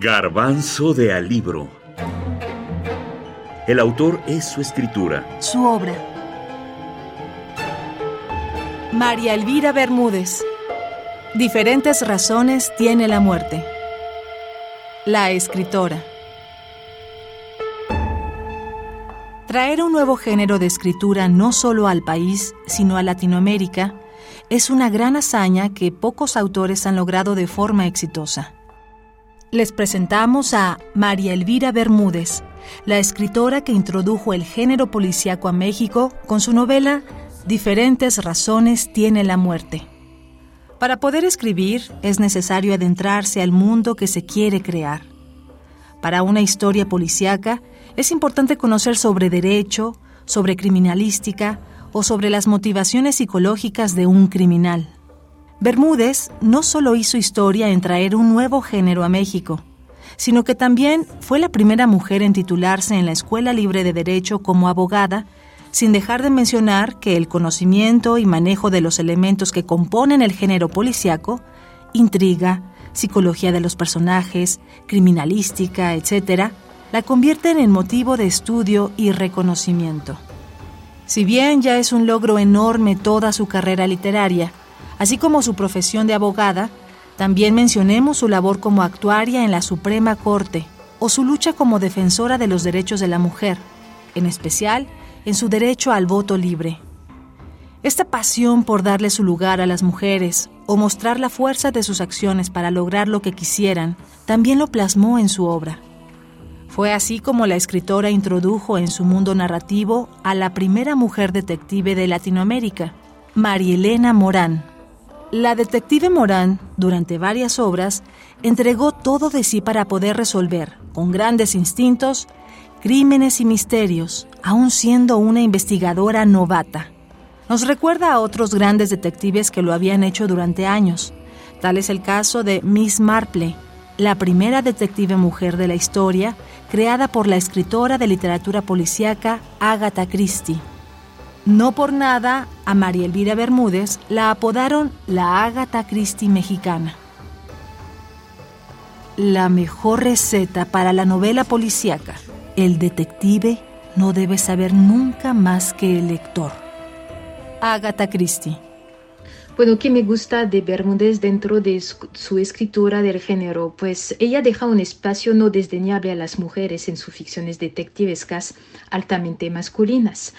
Garbanzo de Alibro. El autor es su escritura. Su obra. María Elvira Bermúdez. Diferentes razones tiene la muerte. La escritora. Traer un nuevo género de escritura no solo al país, sino a Latinoamérica, es una gran hazaña que pocos autores han logrado de forma exitosa. Les presentamos a María Elvira Bermúdez, la escritora que introdujo el género policíaco a México con su novela Diferentes razones tiene la muerte. Para poder escribir es necesario adentrarse al mundo que se quiere crear. Para una historia policíaca es importante conocer sobre derecho, sobre criminalística o sobre las motivaciones psicológicas de un criminal. Bermúdez no solo hizo historia en traer un nuevo género a México, sino que también fue la primera mujer en titularse en la Escuela Libre de Derecho como abogada, sin dejar de mencionar que el conocimiento y manejo de los elementos que componen el género policiaco, intriga, psicología de los personajes, criminalística, etc., la convierten en motivo de estudio y reconocimiento. Si bien ya es un logro enorme toda su carrera literaria, Así como su profesión de abogada, también mencionemos su labor como actuaria en la Suprema Corte o su lucha como defensora de los derechos de la mujer, en especial en su derecho al voto libre. Esta pasión por darle su lugar a las mujeres o mostrar la fuerza de sus acciones para lograr lo que quisieran, también lo plasmó en su obra. Fue así como la escritora introdujo en su mundo narrativo a la primera mujer detective de Latinoamérica, Marielena Morán. La detective Morán, durante varias obras, entregó todo de sí para poder resolver, con grandes instintos, crímenes y misterios, aun siendo una investigadora novata. Nos recuerda a otros grandes detectives que lo habían hecho durante años. Tal es el caso de Miss Marple, la primera detective mujer de la historia, creada por la escritora de literatura policíaca Agatha Christie. No por nada, a María Elvira Bermúdez la apodaron la Ágata Christie mexicana. La mejor receta para la novela policíaca. El detective no debe saber nunca más que el lector. Agatha Christie. Bueno, ¿qué me gusta de Bermúdez dentro de su escritura del género? Pues ella deja un espacio no desdeñable a las mujeres en sus ficciones detectivescas altamente masculinas.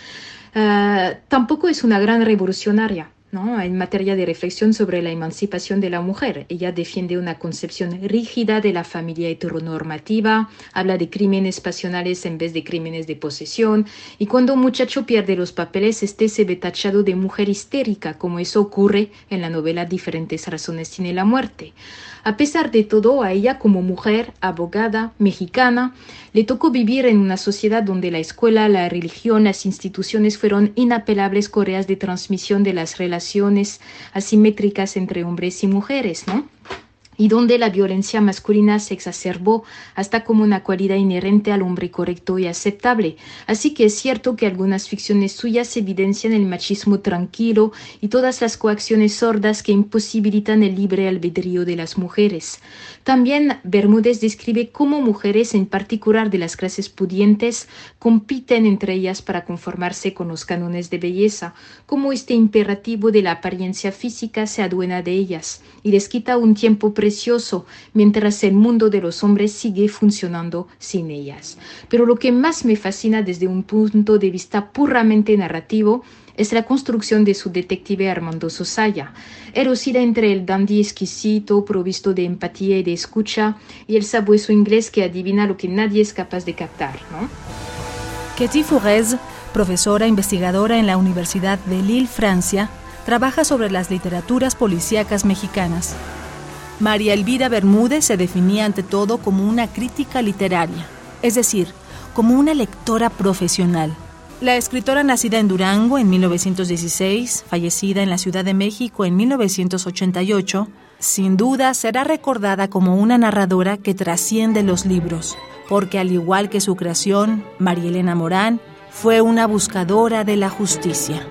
Eh, tampoco es una gran revolucionaria. ¿No? en materia de reflexión sobre la emancipación de la mujer. Ella defiende una concepción rígida de la familia heteronormativa, habla de crímenes pasionales en vez de crímenes de posesión, y cuando un muchacho pierde los papeles, este se ve tachado de mujer histérica, como eso ocurre en la novela Diferentes razones tiene la muerte. A pesar de todo, a ella como mujer, abogada, mexicana, le tocó vivir en una sociedad donde la escuela, la religión, las instituciones fueron inapelables correas de transmisión de las relaciones asimétricas entre hombres y mujeres, ¿no? Y donde la violencia masculina se exacerbó hasta como una cualidad inherente al hombre correcto y aceptable. Así que es cierto que algunas ficciones suyas evidencian el machismo tranquilo y todas las coacciones sordas que imposibilitan el libre albedrío de las mujeres. También Bermúdez describe cómo mujeres, en particular de las clases pudientes, compiten entre ellas para conformarse con los cánones de belleza, cómo este imperativo de la apariencia física se aduena de ellas y les quita un tiempo mientras el mundo de los hombres sigue funcionando sin ellas. Pero lo que más me fascina desde un punto de vista puramente narrativo es la construcción de su detective Armando Sosaya. Él oscila entre el dandy exquisito, provisto de empatía y de escucha, y el sabueso inglés que adivina lo que nadie es capaz de captar, ¿no? Katie Fourez, profesora investigadora en la Universidad de Lille, Francia, trabaja sobre las literaturas policíacas mexicanas. María Elvira Bermúdez se definía ante todo como una crítica literaria, es decir, como una lectora profesional. La escritora nacida en Durango en 1916, fallecida en la Ciudad de México en 1988, sin duda será recordada como una narradora que trasciende los libros, porque al igual que su creación, María Elena Morán fue una buscadora de la justicia.